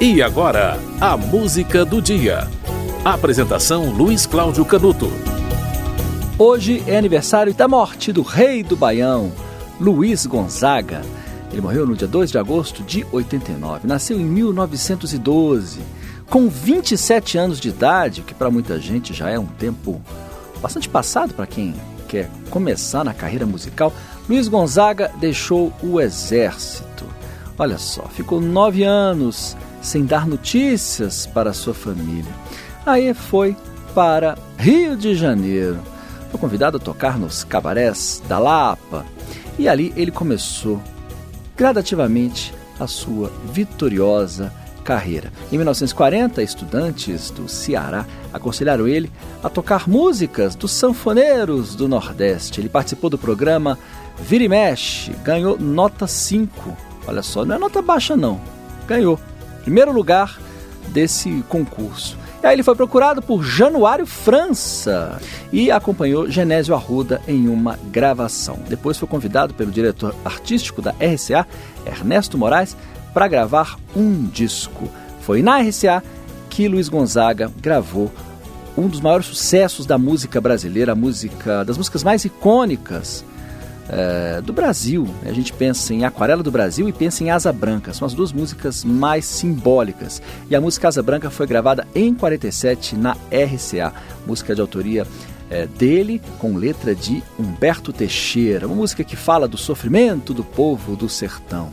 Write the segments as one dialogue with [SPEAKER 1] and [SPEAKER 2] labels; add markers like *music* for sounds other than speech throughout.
[SPEAKER 1] E agora, a música do dia. Apresentação Luiz Cláudio Canuto.
[SPEAKER 2] Hoje é aniversário da morte do rei do Baião, Luiz Gonzaga. Ele morreu no dia 2 de agosto de 89. Nasceu em 1912. Com 27 anos de idade, que para muita gente já é um tempo bastante passado para quem quer começar na carreira musical, Luiz Gonzaga deixou o exército. Olha só, ficou nove anos sem dar notícias para sua família. Aí foi para Rio de Janeiro. Foi convidado a tocar nos cabarés da Lapa e ali ele começou gradativamente a sua vitoriosa carreira. Em 1940, estudantes do Ceará aconselharam ele a tocar músicas dos sanfoneiros do Nordeste. Ele participou do programa Vira e Mexe, ganhou nota 5. Olha só, não é nota baixa não. Ganhou primeiro lugar desse concurso. E aí ele foi procurado por Januário França e acompanhou Genésio Arruda em uma gravação. Depois foi convidado pelo diretor artístico da RCA, Ernesto Moraes, para gravar um disco. Foi na RCA que Luiz Gonzaga gravou um dos maiores sucessos da música brasileira, música das músicas mais icônicas é, do Brasil. A gente pensa em Aquarela do Brasil e pensa em Asa Branca. São as duas músicas mais simbólicas. E a música Asa Branca foi gravada em 47 na RCA, música de autoria é, dele com letra de Humberto Teixeira, uma música que fala do sofrimento do povo do sertão.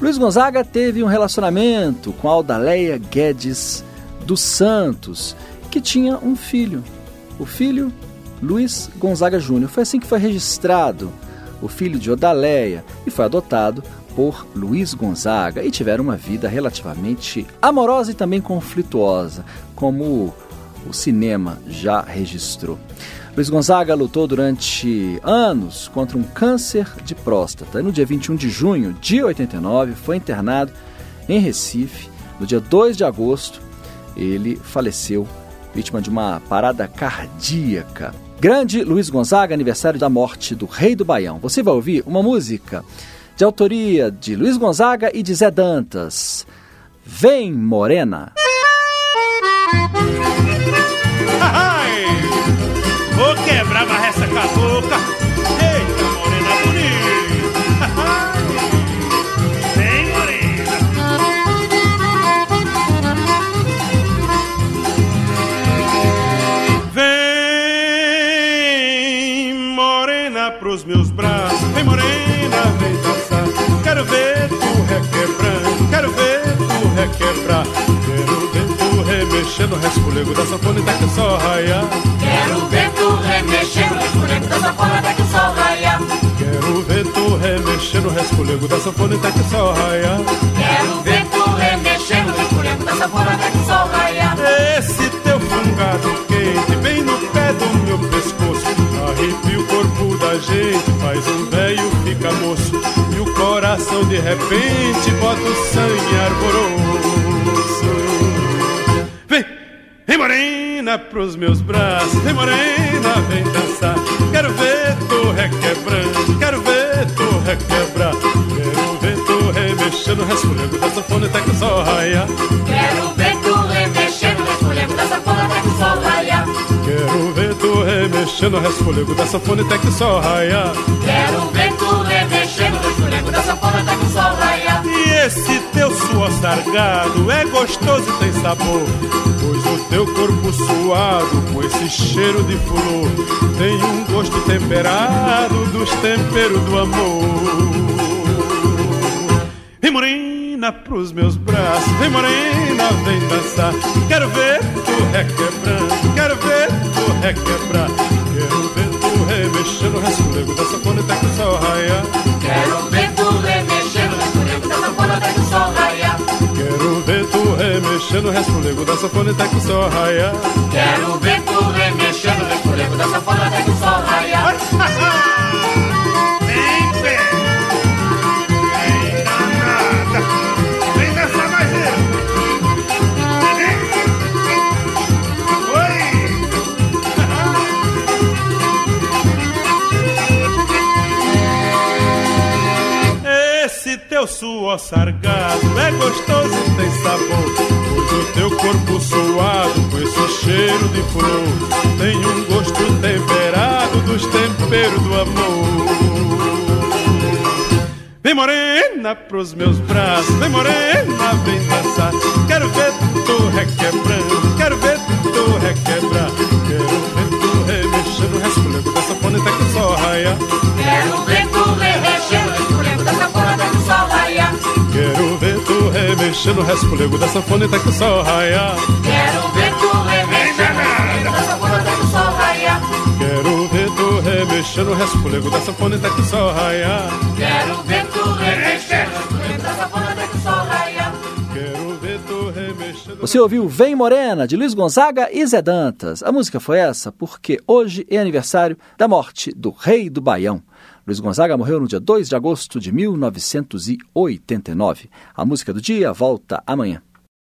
[SPEAKER 2] Luiz Gonzaga teve um relacionamento com Aldaleia Guedes dos Santos, que tinha um filho. O filho Luiz Gonzaga Júnior. Foi assim que foi registrado o filho de Odaleia, e foi adotado por Luiz Gonzaga e tiveram uma vida relativamente amorosa e também conflituosa, como o cinema já registrou. Luiz Gonzaga lutou durante anos contra um câncer de próstata. No dia 21 de junho de 89, foi internado em Recife. No dia 2 de agosto, ele faleceu vítima de uma parada cardíaca. Grande Luiz Gonzaga, aniversário da morte do Rei do Baião. Você vai ouvir uma música de autoria de Luiz Gonzaga e de Zé Dantas. Vem, Morena.
[SPEAKER 3] Vou quebrar essa cabocla. Pros meus braços. Vem morena, vem dançar. Quero ver tu requebrando, quero ver tu requebrar. Quero ver tu remexendo, resfolego da sanfona até que o sol raiar.
[SPEAKER 4] Quero ver tu remexendo, resfolego da sanfona até que o sol raiar.
[SPEAKER 3] Quero ver tu remexendo, resfolego da sanfona até que o sol raiar.
[SPEAKER 4] Quero ver tu remexendo, resfolego da sanfona até que o sol raiar.
[SPEAKER 3] Arrepia o corpo da gente, faz um velho fica moço, e o coração de repente bota o sangue arboroso. Vem, vem morena pros meus braços, vem morena, vem dançar. Quero ver tu requebrando, quero ver tu requebrar. Quero ver tu remexendo, resfolhando da sanfona até que o raia.
[SPEAKER 4] Quero ver remexendo,
[SPEAKER 3] resfolego da sanfona até que o sol raia.
[SPEAKER 4] Quero ver tu remexendo, resfolego da sanfona até que o sol raia.
[SPEAKER 3] E esse teu suor sargado é gostoso e tem sabor. Pois o teu corpo suado, com esse cheiro de flor, tem um gosto temperado dos temperos do amor. Vem morena pros meus braços, vem morena, vem dançar. Quero ver tu requebrando, quero ver tu requebrar. Quero ver tu remexendo, resfolego da sanfona até que o sol raia.
[SPEAKER 4] Quero ver tu remexendo, resfolego da sanfona até que o sol raia.
[SPEAKER 3] Quero ver tu remexendo, resfolego da sanfona até que o sol raia.
[SPEAKER 4] Quero ver tu remexendo, resfolego da sanfona até que o sol raia. *laughs*
[SPEAKER 3] suor sargado é gostoso e tem sabor. Pois o teu corpo suado com esse cheiro de flor tem um gosto temperado dos temperos do amor. Vem morena pros meus braços, vem morena, vem dançar. Remexendo, resfolego dessa fone até que só raia.
[SPEAKER 4] Quero ver tu remexendo, dessa fone até que só raia.
[SPEAKER 3] Quero ver tu remexendo, resfolego dessa fone até que só raia.
[SPEAKER 4] Quero ver tu remexendo, dessa fone até que só raia.
[SPEAKER 3] Quero ver tu remexendo.
[SPEAKER 2] Você ouviu Vem Morena, de Luiz Gonzaga e Zé Dantas. A música foi essa porque hoje é aniversário da morte do rei do Baião. Luiz Gonzaga morreu no dia 2 de agosto de 1989. A música do dia volta amanhã.